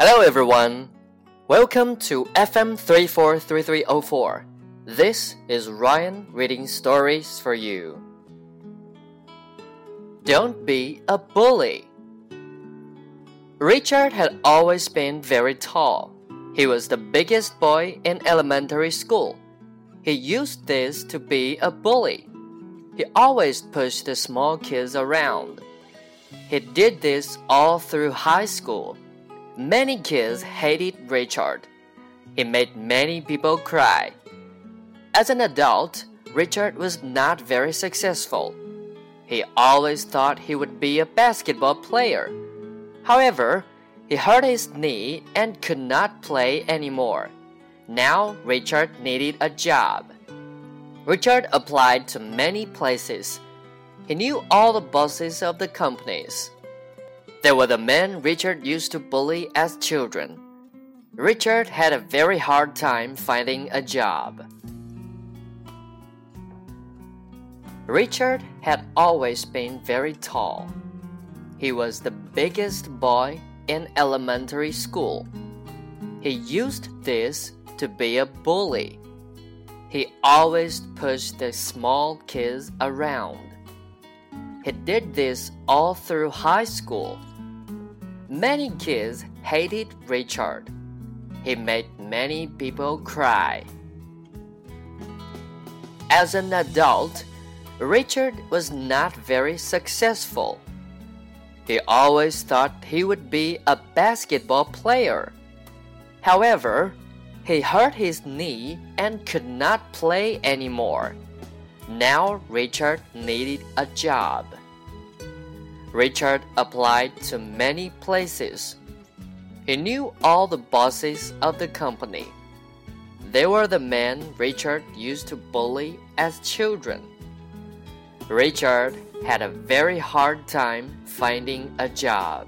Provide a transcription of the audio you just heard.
Hello everyone. Welcome to FM 343304. This is Ryan reading stories for you. Don't be a bully. Richard had always been very tall. He was the biggest boy in elementary school. He used this to be a bully. He always pushed the small kids around. He did this all through high school. Many kids hated Richard. He made many people cry. As an adult, Richard was not very successful. He always thought he would be a basketball player. However, he hurt his knee and could not play anymore. Now Richard needed a job. Richard applied to many places. He knew all the bosses of the companies. There were the men Richard used to bully as children. Richard had a very hard time finding a job. Richard had always been very tall. He was the biggest boy in elementary school. He used this to be a bully. He always pushed the small kids around. He did this all through high school. Many kids hated Richard. He made many people cry. As an adult, Richard was not very successful. He always thought he would be a basketball player. However, he hurt his knee and could not play anymore. Now Richard needed a job. Richard applied to many places. He knew all the bosses of the company. They were the men Richard used to bully as children. Richard had a very hard time finding a job.